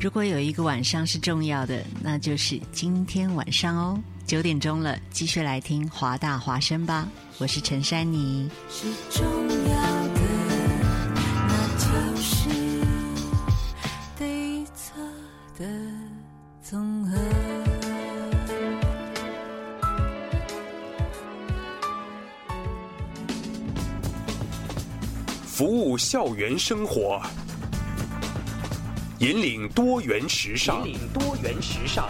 如果有一个晚上是重要的，那就是今天晚上哦。九点钟了，继续来听华大华声吧。我是陈珊妮。是重要的，那就是对错的总和。服务校园生活，引领多元时尚。引领多元时尚。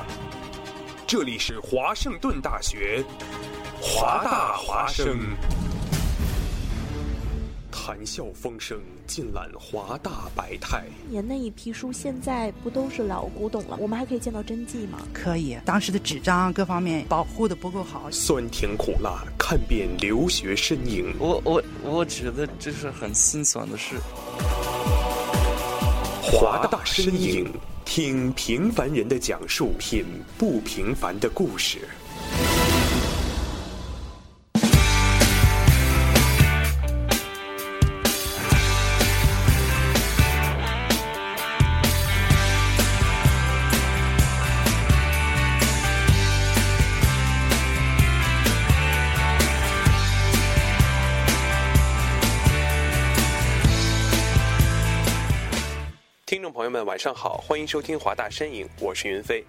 这里是华盛顿大学，华大华生，谈笑风生，尽览华大百态。年那一批书现在不都是老古董了？我们还可以见到真迹吗？可以，当时的纸张各方面保护的不够好。酸甜苦辣，看遍留学身影。我我我觉得这是很心酸的事。华大身影，听平凡人的讲述，品不平凡的故事。晚上好，欢迎收听华大身影，我是云飞。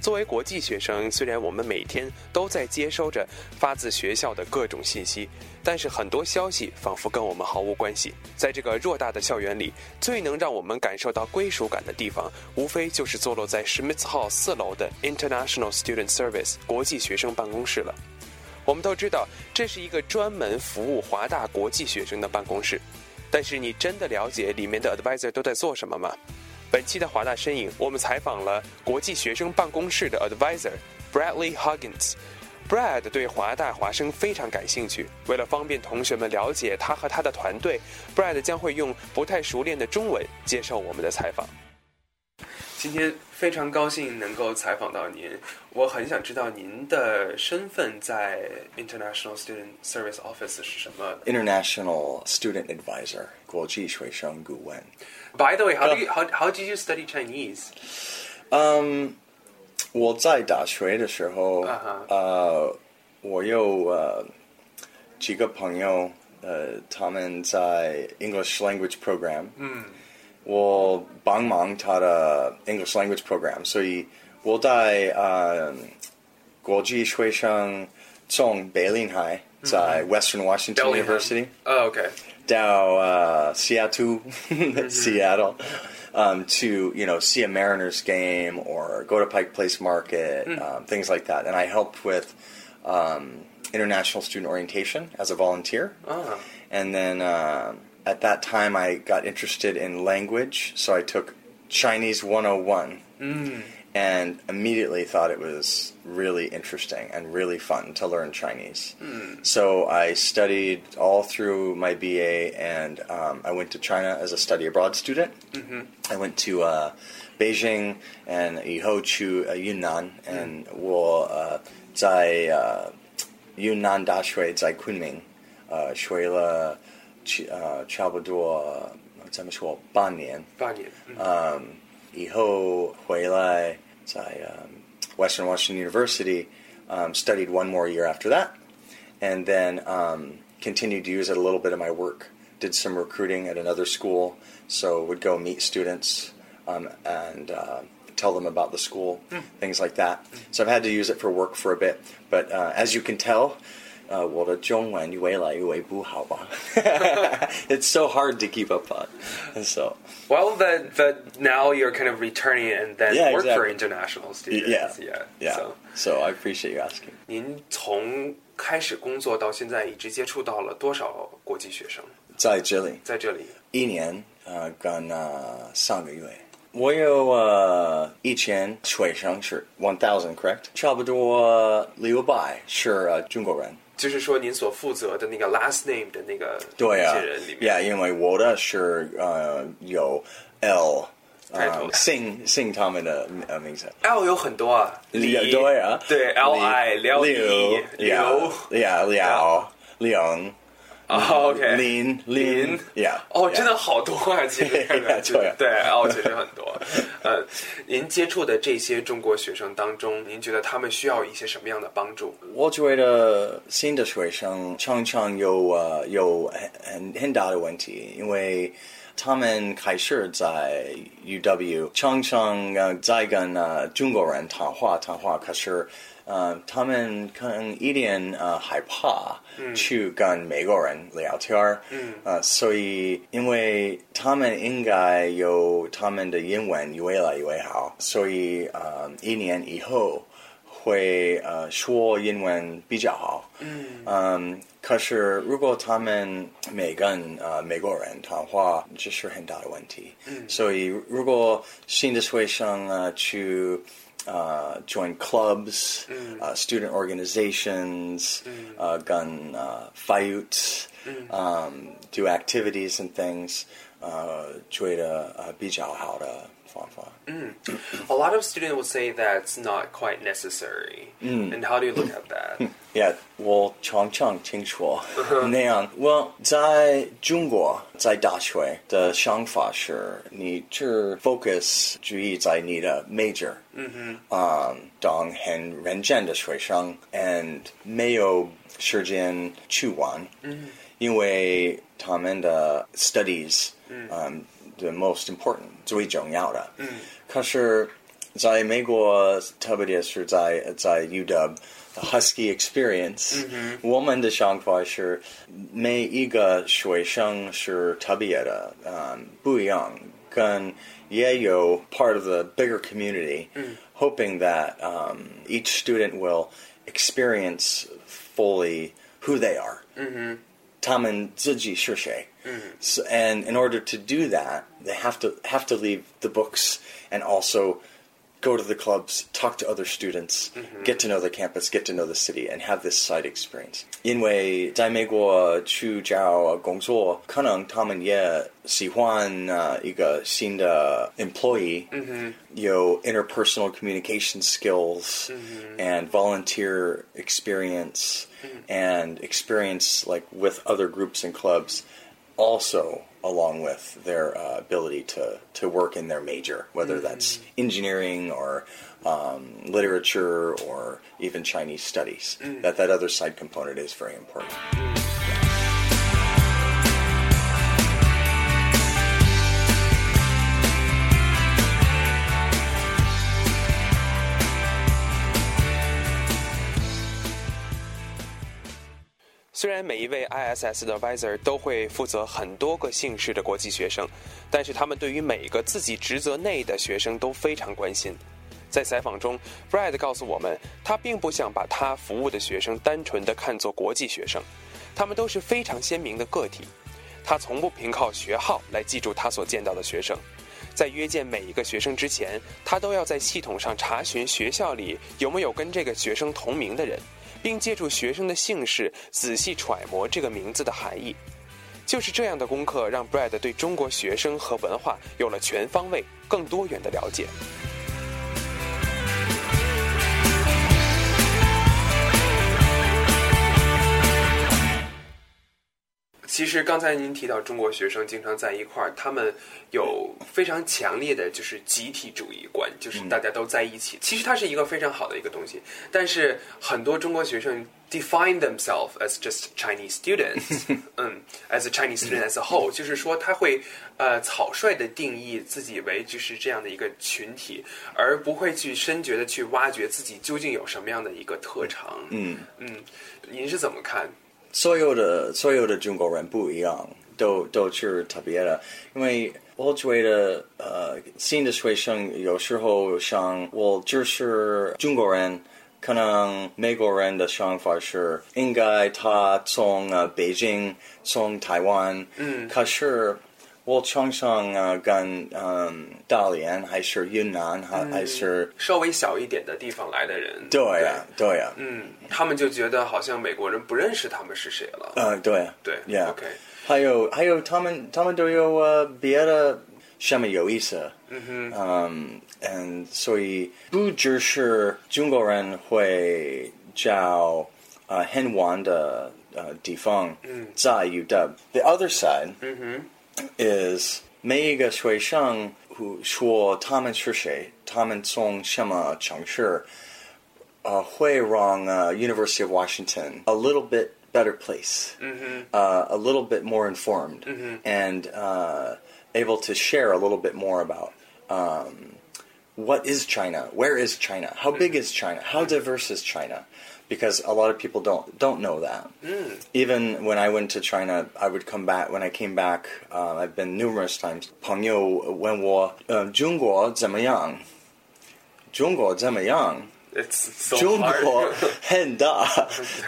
作为国际学生，虽然我们每天都在接收着发自学校的各种信息，但是很多消息仿佛跟我们毫无关系。在这个偌大的校园里，最能让我们感受到归属感的地方，无非就是坐落在 Schmitz Hall 四楼的 International Student Service 国际学生办公室了。我们都知道，这是一个专门服务华大国际学生的办公室。但是你真的了解里面的 advisor 都在做什么吗？本期的华大身影，我们采访了国际学生办公室的 advisor Bradley Huggins。Brad 对华大华生非常感兴趣，为了方便同学们了解他和他的团队，Brad 将会用不太熟练的中文接受我们的采访。今天非常高兴能够采访到您，我很想知道您的身份在 International Student Service Office 是什么 International Student Advisor 国际学生顾问。？By the way, how do you how how did you study Chinese? 嗯，我在大学的时候啊哈呃，我有呃几个朋友，呃，他们在 English Language Program，嗯，我帮忙他的 English Language Program，所以我在呃国际学生从北林海在 Western Washington Bellingham University。 Oh, okay. 到 uh, Seattle, Seattle, um, to you know see a Mariners game or go to Pike Place Market, um, things like that. And I helped with um, international student orientation as a volunteer. Ah. And then um at that time, I got interested in language, so I took Chinese 101 and immediately thought it was really interesting and really fun to learn Chinese. So I studied all through my BA, and um, I went to China as a study abroad student. I went to uh, Beijing and Yihochu, uh, Yunnan, and 我呃在呃云南大学在昆明呃学了其呃差不多怎么说半年。八年。 um, Iho Huelai at um, Western Washington University, um, studied one more year after that, and then um, continued to use it a little bit in my work. Did some recruiting at another school, so would go meet students um, and uh, tell them about the school, mm. things like that. So I've had to use it for work for a bit, but uh, as you can tell, Uh, 我的中文越来越不好吧 It's so hard to keep up on. And so, Well, that that now you're kind of returning and then Yeah, work for exactly. international students. Yeah. yeah. yeah. So, So I appreciate you asking. 您从开始工作到现在，一直接触到了多少国际学生？在这里在这里，一年呃跟呃上个月， 我有呃以前学生是 one thousand correct，差不多六百是呃中国人。就是说您所负责的那个 last name 的那个对啊那些人里面，Yeah，因为我的是呃有 L，开头呃姓姓他们的呃名字。L 有很多啊，李对啊，对 L I 廖刘李刘呀呀廖梁啊，OK，林林，Yeah，哦真的好多啊，其实。对哦，其实很多。呃，您接触的这些中国学生当中，您觉得他们需要一些什么样的帮助？我觉得新的学生常常有呃有很很很大的问题，因为他们开始在 UW 常常呃在跟呃中国人谈话谈话，可是呃他们可能一点呃害怕去跟美国人聊天儿，嗯。呃，所以因为他们应该有他们的英文越来越好，所以呃一年以后。会呃说英文比较好，嗯。嗯，可是如果他们没跟呃美国人谈话，这是很大的问题。嗯。所以如果新的学生呃去呃 join clubs，嗯呃 student organizations，嗯呃跟呃 fight，嗯 um, do activities and things，呃觉得呃比较好的 方法。嗯，A lot of students would say that's not quite necessary. And how do you look at that? Yeah，我常常听说那样。我在中国在大学的想法是，你只 focus 注意在你的 major，嗯哼，啊、当很认真的学生，and 没有时间去玩，嗯，因为 他们的 studies，嗯、the most important 最重要的，嗯，可是在美国，特别是在在 UW。Husky experience，、我们的想法是每一个学生是特别的，嗯，不一样，跟也有 part of the bigger community，、hoping that um, each student will experience fully who they are， 他们自己是谁。So, and in order to do that, they have to have to leave the books and also go to the clubs, talk to other students, get to know the campus, get to know the city, and have this side experience. 因为在美国去找工作，可能他们也喜欢呃一个新的 employee，、有 interpersonal communication skills and volunteer experience and experience like with other groups and clubs also along with their uh, ability to, to work in their major, whether that's engineering or um, literature or even Chinese studies. That that other side component is very important. 虽然每一位 ISS 的 Visor 都会负责很多个姓氏的国际学生，但是他们对于每个自己职责内的学生都非常关心。在采访中，Brad 告诉我们，他并不想把他服务的学生单纯的看作国际学生，他们都是非常鲜明的个体。他从不凭靠学号来记住他所见到的学生，在约见每一个学生之前，他都要在系统上查询学校里有没有跟这个学生同名的人，并借助学生的姓氏仔细揣摩这个名字的含义。就是这样的功课，让 Brad 对中国学生和文化有了全方位、更多元的了解。其实刚才您提到中国学生经常在一块儿，他们有非常强烈的就是集体主义观，就是大家都在一起。其实它是一个非常好的一个东西，但是很多中国学生 define themselves as just Chinese students，嗯，as a Chinese student as a whole，就是说他会呃草率的定义自己为就是这样的一个群体，而不会去深觉的去挖掘自己究竟有什么样的一个特长。嗯嗯，您是怎么看？所有的所有的中国人不一样，都都是特别的，因为我觉得呃，新的学生有时候想我就是中国人。可能美国人的想法是应该他从呃北京从台湾，嗯可是我常常呃跟嗯大连还是云南还还是稍微小一点的地方来的人，对呀对。呀，嗯，他们就觉得好像美国人不认识他们是谁了。呃对对，Yeah，，OK，还有还有他们他们都有呃别的什么有意思，嗯哼，嗯嗯，所以不只是中国人会找呃很晚的呃地方在 UW。The other side is 每一个学生说他们是谁，他们从什么城市，呃，会让呃 University of Washington a little bit better place, uh, a little bit more informed, and uh, able to share a little bit more about um, what is China, where is China, how big is China, how diverse is China, because a lot of people don't don't know that. Even when I went to China, I would come back. When I came back, uh, I've been numerous times. 朋友问我，呃，中国怎么样？中国怎么样？ It's so 中 hard. 国很大，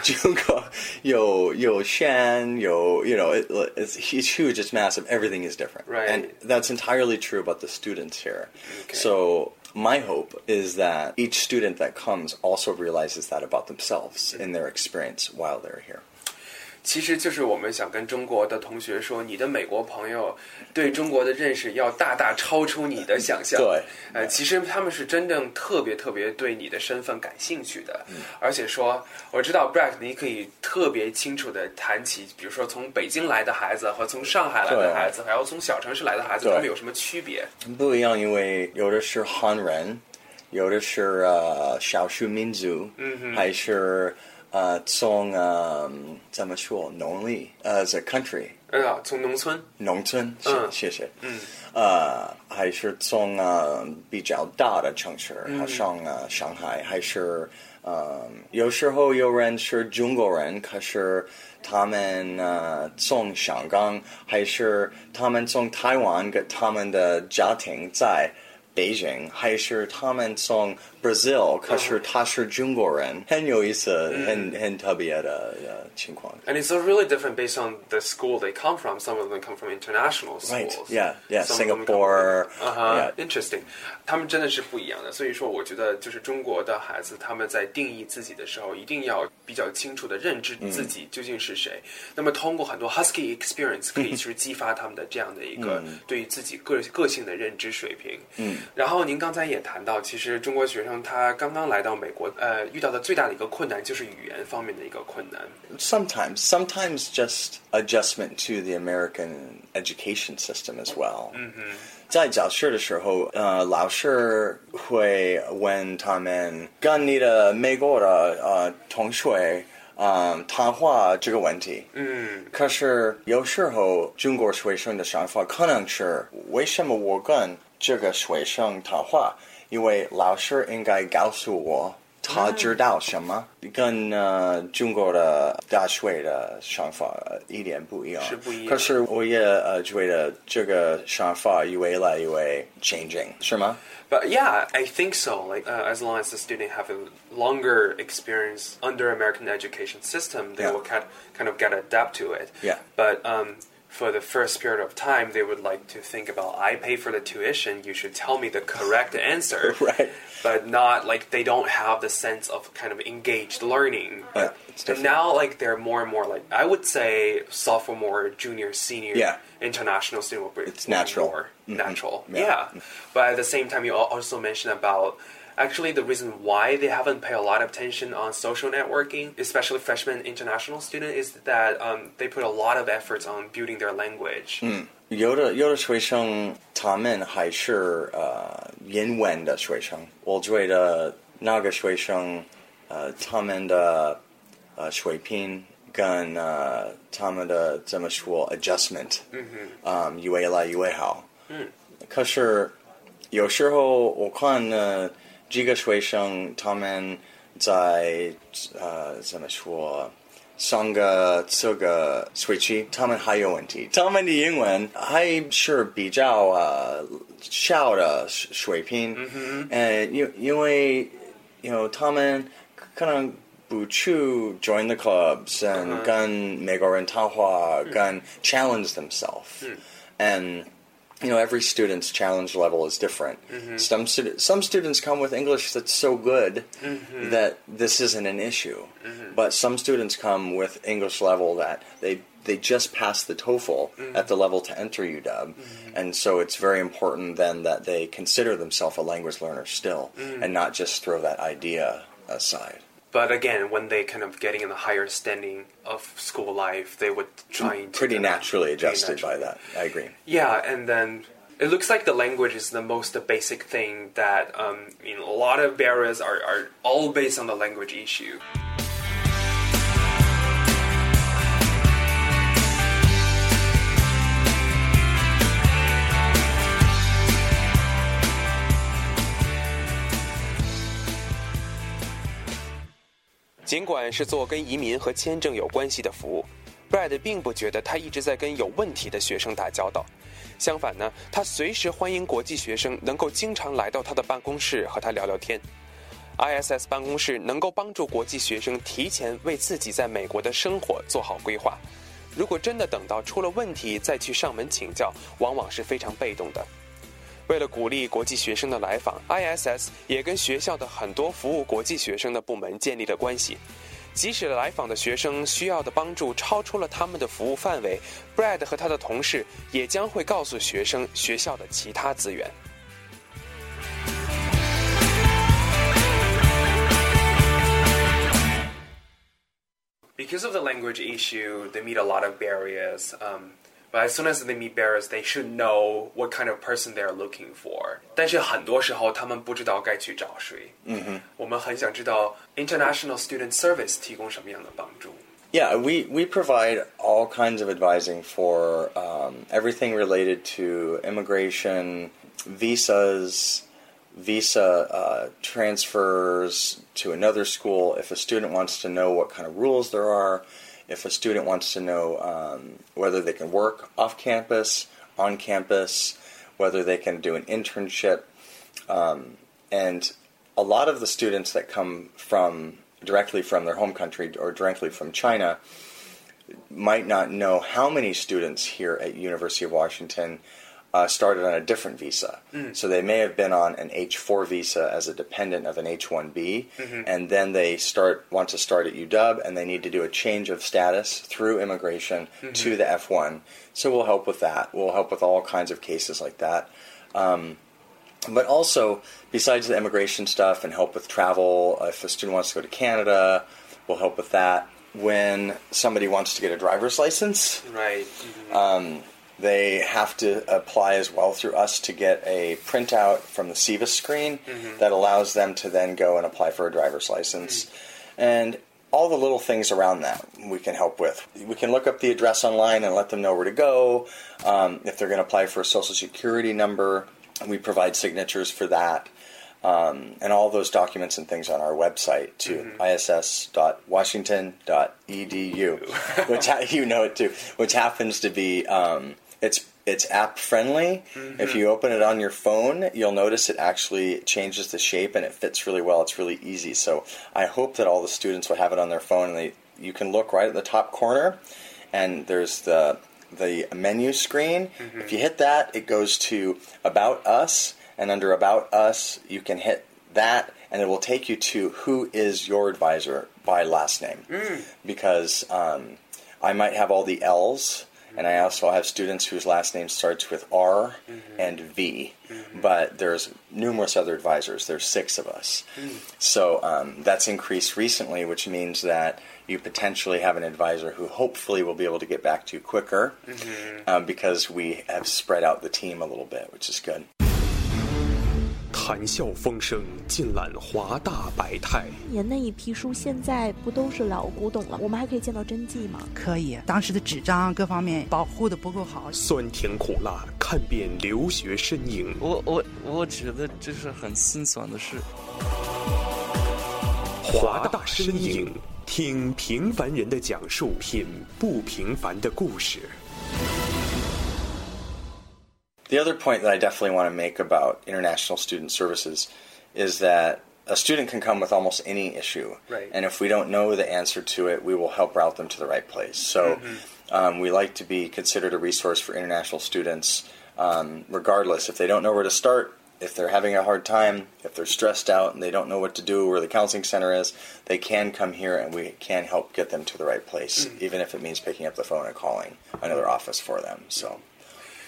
中国有有山有 you know it, it's, it's huge, it's massive. Everything is different, Right. and that's entirely true about the students here. Okay. So my hope is that each student that comes also realizes that about themselves in their experience while they're here. 其实就是我们想跟中国的同学说，你的美国朋友对中国的认识要大大超出你的想象。对，呃，其实他们是真正特别特别对你的身份感兴趣的，而且说我知道 Brad，你可以特别清楚的谈起，比如说从北京来的孩子和从上海来的孩子，还有从小城市来的孩子，他们有什么区别？不一样，因为有的是汉人，有的是呃少数民族，嗯还是呃从呃怎么说农历呃 a country 呃，从农村，农村，嗯。谢谢，嗯。呃还是从呃比较大的城市，好像呃上海，还是呃有时候有人是中国人，可是他们呃从香港，还是他们从台湾，跟他们的家庭在 北京，还是他们从 Brazil，可是他是中国人，很有意思，很很特别的呃情况。 And it's really different based on the school they come from. Some of them come from international Right, schools. yeah, yeah, Some of them come Singapore, from- Uh-huh, yeah. Interesting. 他们真的是不一样的。所以说，我觉得就是中国的孩子，他们在定义自己的时候，一定要比较清楚的认知自己究竟是谁。那么，通过很多 Husky experience 可以去激发他们的这样的一个对于自己个个性的认知水平。嗯。 Mm. 然后您刚才也谈到，其实中国学生他刚刚来到美国，呃，遇到的最大的一个困难就是语言方面的一个困难。Sometimes, sometimes just adjustment to the American education system as well. 在教室的时候，呃，老师会问他们跟你的美国的呃同学，嗯、谈话这个问题。嗯可是有时候中国学生的想法可能是为什么我跟这个学生谈话？因为老师应该告诉我他知道什么，跟呃中国的大学的想法一点不一样。是不一样可是我也呃觉得这个想法越来越 changing，是吗？ But yeah, I think so. Like uh, as long as the student have a longer experience under American education system, they Yeah. will kind kind of get adapt to it. Yeah. But um, for the first period of time, they would like to think about I pay for the tuition. You should tell me the correct answer. Right. But not like they don't have the sense of kind of engaged learning. Yeah, and now like they're more and more like I would say sophomore, junior, senior Yeah. international student will be It's natural. more Mhm. natural. Yeah. yeah. But at the same time, you also mentioned about actually the reason why they haven't paid a lot of attention on social networking, especially freshman international student, is that um, they put a lot of efforts on building their language. 有的有的学生他们还是呃英文的学生，我觉得那个学生呃他们的呃水平跟呃他们的怎么说 adjustment，嗯嗯，越来越好。嗯，可是有时候我看呢几 个学生他们在呃怎么说？上个这个学期，他们还有问题，他们的英文还是比较呃小的水平，嗯呃，因因为因为他们可能不去 join the clubs and 跟美国人谈话，跟 challenge themselves, and you know every student's challenge level is different. Mm-hmm. Some stud- some students come with English that's so good mm-hmm. that this isn't an issue, mm-hmm. but some students come with English level that they they just passed the TOEFL at the level to enter UW, and so it's very important then that they consider themselves a language learner still, and not just throw that idea aside. But again, when they kind of getting in the higher standing of school life, they would try to Pretty naturally adjusted by that. I agree. Yeah, and then it looks like the language is the most basic thing that um, you know, a lot of barriers are, are all based on the language issue. 尽管是做跟移民和签证有关系的服务，Brad 并不觉得他一直在跟有问题的学生打交道。相反呢，他随时欢迎国际学生能够经常来到他的办公室和他聊聊天。ISS 办公室能够帮助国际学生提前为自己在美国的生活做好规划。如果真的等到出了问题再去上门请教，往往是非常被动的。为了鼓励国际学生的来访，ISS 也跟学校的很多服务国际学生的部门建立了关系。即使来访的学生需要的帮助超出了他们的服务范围，Brad 和他的同事也将会告诉学生学校的其他资源。Because of the language issue, they meet a lot of barriers. Um, but as soon as they meet barriers, they should know what kind of person they are looking for. 但是很多时候他们不知道该去找谁。嗯哼，我们很想知道 International Student Service 提供什么样的帮助。 Yeah, we, we provide all kinds of advising for um, everything related to immigration, visas, visa uh, transfers to another school. If a student wants to know what kind of rules there are, if a student wants to know um, whether they can work off campus, on campus, whether they can do an internship, um, and a lot of the students that come from directly from their home country or directly from China might not know how many students here at University of Washington uh, started on a different visa. So they may have been on an H4 visa as a dependent of an H1B, and then they start want to start at UW, and they need to do a change of status through immigration to the F1. So we'll help with that. We'll help with all kinds of cases like that. Um, but also, besides the immigration stuff and help with travel, if a student wants to go to Canada, we'll help with that. When somebody wants to get a driver's license, Right. um, they have to apply as well through us to get a printout from the SEVIS screen that allows them to then go and apply for a driver's license. And all the little things around that we can help with. We can look up the address online and let them know where to go. Um, if they're going to apply for a social security number, we provide signatures for that. Um, and all those documents and things on our website too, iss.washington.edu, which ha- you know it too, which happens to be um, it's it's app friendly. If mm-hmm. you open it on your phone, you'll notice it actually changes the shape and it fits really well. It's really easy. So I hope that all the students will have it on their phone and they you can look right at the top corner and there's the the menu screen. Mm-hmm. If you hit that, it goes to About Us, and under About Us, you can hit that, and it will take you to who is your advisor by last name. Mm. Because um, I might have all the L's, and I also have students whose last name starts with R and V. But there's numerous other advisors. There's six of us. So um, that's increased recently, which means that you potentially have an advisor who hopefully will be able to get back to you quicker um, because we have spread out the team a little bit, which is good. 谈笑风生，尽览华大百态。您那一批书现在不都是老古董了？我们还可以见到真迹吗？可以，当时的纸张各方面保护的不够好，酸甜苦辣，看遍留学身影。我我我觉得这是很心酸的事。华大身影，听平凡人的讲述，品不平凡的故事。The other point that I definitely want to make about international student services is that a student can come with almost any issue. Right. And if we don't know the answer to it, we will help route them to the right place. So um, we like to be considered a resource for international students, um, regardless. If they don't know where to start, if they're having a hard time, if they're stressed out and they don't know what to do, where the counseling center is, they can come here and we can help get them to the right place, even if it means picking up the phone and calling another office for them. So.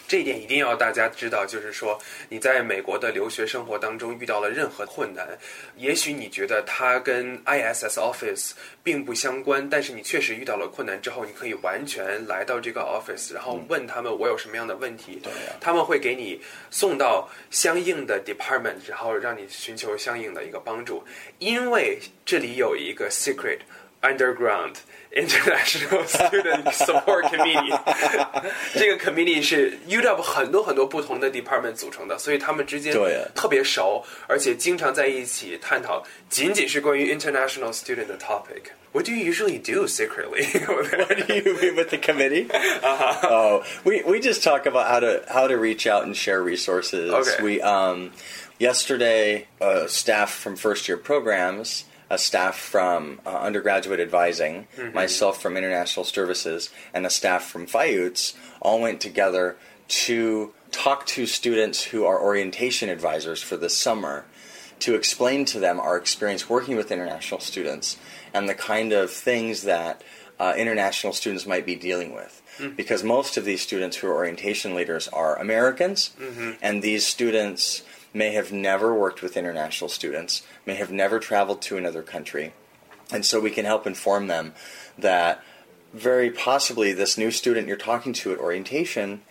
这一点一定要大家知道，就是说你在美国的留学生活当中遇到了任何困难，也许你觉得它跟 ISS Office 并不相关，但是你确实遇到了困难之后，你可以完全来到这个 office，然后问他们我有什么样的问题，他们会给你送到相应的 department，然后让你寻求相应的一个帮助。因为这里有一个 secret underground international student support committee，这个 committee 是 UW 很多很多不同的 department 组成的，所以他们之间对呀特别熟，而且经常在一起探讨仅仅是关于 international student 的 topic。What do you usually do secretly? what do you mean with the committee? Oh, we, we just talk about how to how to reach out and share resources. Okay. We um, yesterday, uh, staff from first year programs, a staff from uh, undergraduate advising, myself from international services, and a staff from FIUTS all went together to talk to students who are orientation advisors for the summer to explain to them our experience working with international students and the kind of things that uh, international students might be dealing with. Because most of these students who are orientation leaders are Americans, and these students may have never worked with international students, may have never traveled to another country. And so we can help inform them that very possibly this new student you're talking to at orientation,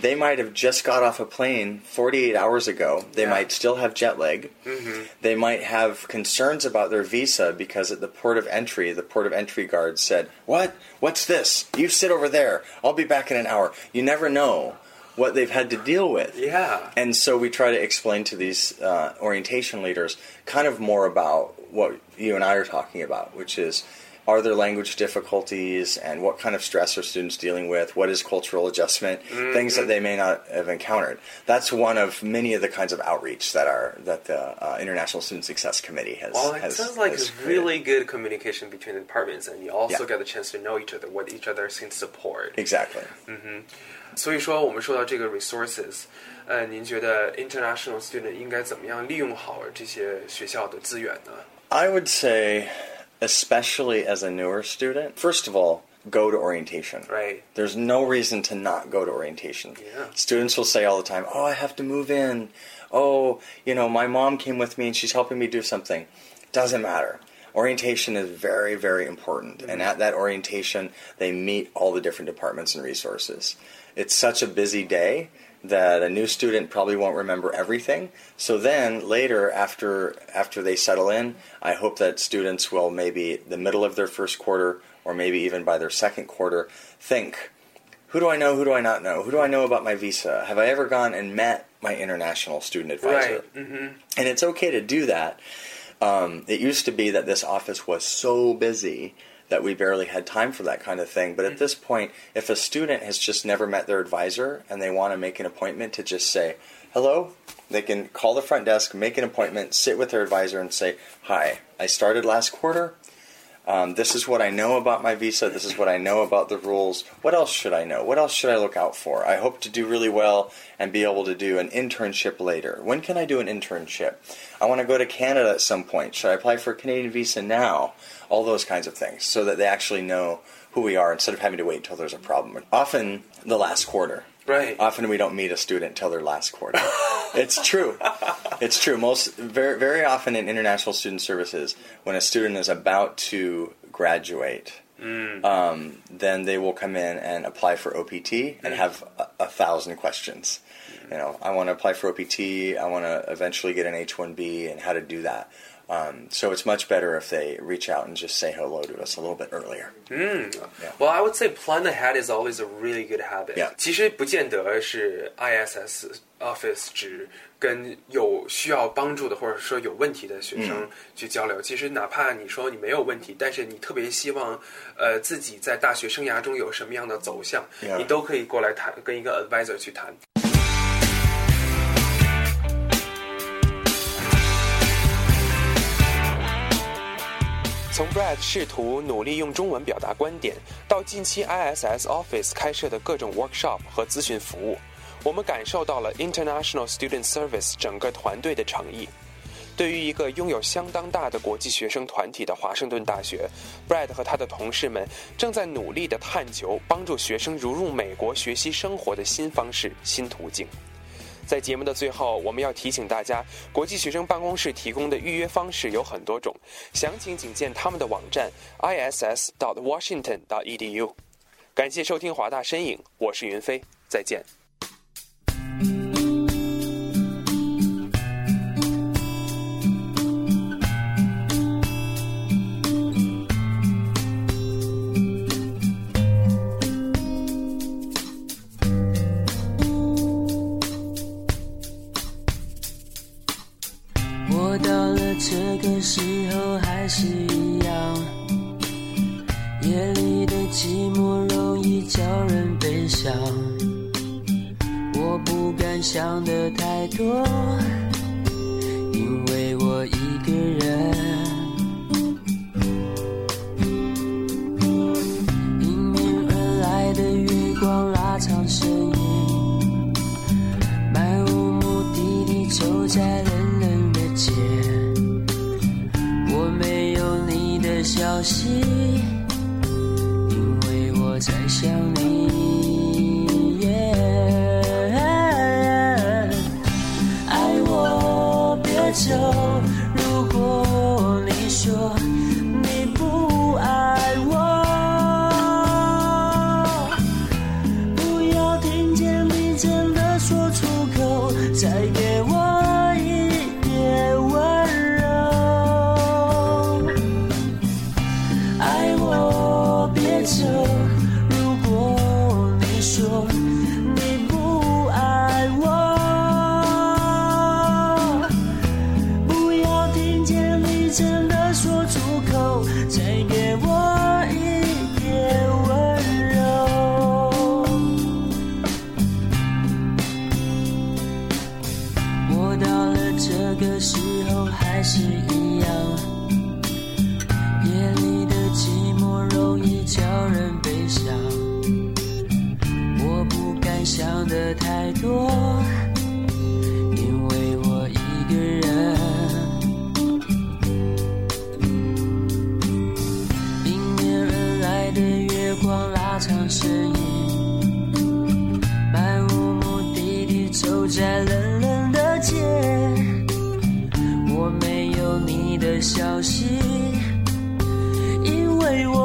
they might have just got off a plane 48 hours ago. They Yeah. might still have jet lag. Mm-hmm. They might have concerns about their visa because at the port of entry, the port of entry guard said, What? What's this? You sit over there. I'll be back in an hour. You never know what they've had to deal with. Yeah. And so we try to explain to these uh, orientation leaders kind of more about what you and I are talking about, which is are there language difficulties and what kind of stress are students dealing with? What is cultural adjustment? Things that they may not have encountered. That's one of many of the kinds of outreach that are that the uh, International Student Success Committee has. Well, it has, sounds like it's really good communication between the departments, and you also Yeah. get the chance to know each other, what each other can support. exactly. 所以说，我们说到这个 resources，呃，您觉得 international student 应该怎么样利用好这些学校的资源呢？ I would say, especially as a newer student, first of all, go to orientation. Right. There's no reason to not go to orientation. Yeah. Students will say all the time, "Oh, I have to move in. Oh, you know, my mom came with me and she's helping me do something." Doesn't matter. Orientation is very, very important, and at that orientation, they meet all the different departments and resources. It's such a busy day that a new student probably won't remember everything. So then later, after after they settle in, I hope that students will maybe the middle of their first quarter, or maybe even by their second quarter, think who do I know? Who do I not know? Who do I know about my visa? Have I ever gone and met my international student advisor? Right. Mm-hmm. And it's okay to do that. Um, it used to be that this office was so busy that we barely had time for that kind of thing. But at mm. this point, if a student has just never met their advisor and they want to make an appointment to just say, hello, they can call the front desk, make an appointment, sit with their advisor, and say, hi, I started last quarter. Um, this is what I know about my visa. This is what I know about the rules. What else should I know? What else should I look out for? I hope to do really well and be able to do an internship later. When can I do an internship? I want to go to Canada at some point. Should I apply for a Canadian visa now? All those kinds of things so that they actually know who we are instead of having to wait till there's a problem. Often the last quarter. Right. Often we don't meet a student till their last quarter. it's true. It's true. Most very very often in international student services, when a student is about to graduate, um, then they will come in and apply for OPT and have a, a thousand questions. You know, I want to apply for OPT. I want to eventually get an H-1B, and how to do that. Um, so it's much better if they reach out and just say hello to us a little bit earlier. Well, I would say plan ahead is always a really good habit. Yeah. 其实不见得是 ISS Office 只跟有需要帮助的或者说有问题的学嗯生去交流。其实哪怕你说你没有问题，但是你特别希望呃自己在大学生涯中有什么样的走向 Yeah. 你都可以过来谈，跟一个 advisor 去谈。 从 brad 试图努力用中文表达观点到近期 iss office 开设的各种 workshop 和咨询服务我们感受到了 international student service 整个团队的诚意对于一个拥有相当大的国际学生团体的华盛顿大学 brad 和他的同事们正在努力地探求帮助学生融入美国学习生活的新方式新途径。在节目的最后我们要提醒大家国际学生办公室提供的预约方式有很多种详情请见他们的网站 iss dot washington dot edu 感谢收听华大身影我是云飞再见。因为我在想你。爱我别走，如果你说。最后还是一样，夜里的寂寞容易叫人悲伤，我不敢想的太多。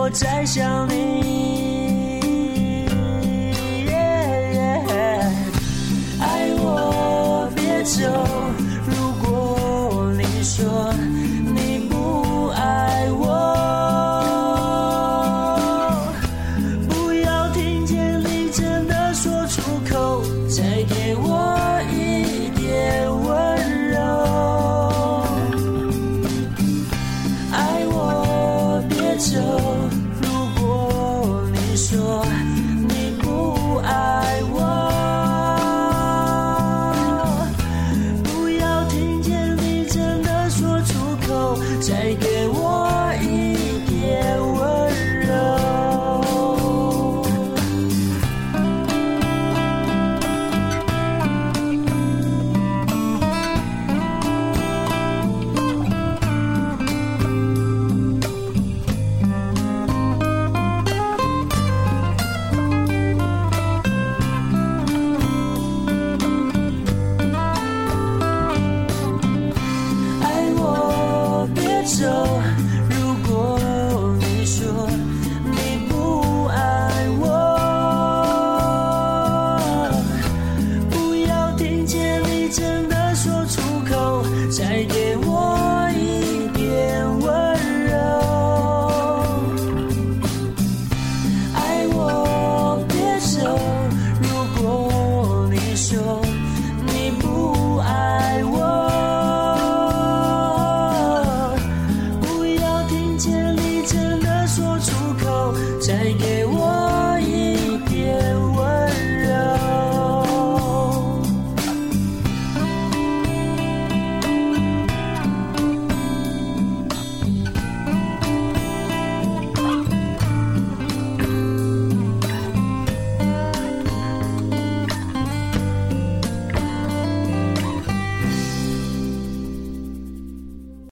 我在想你，爱我别走。如果你说你不爱我，不要听见你真的说出口，再给我。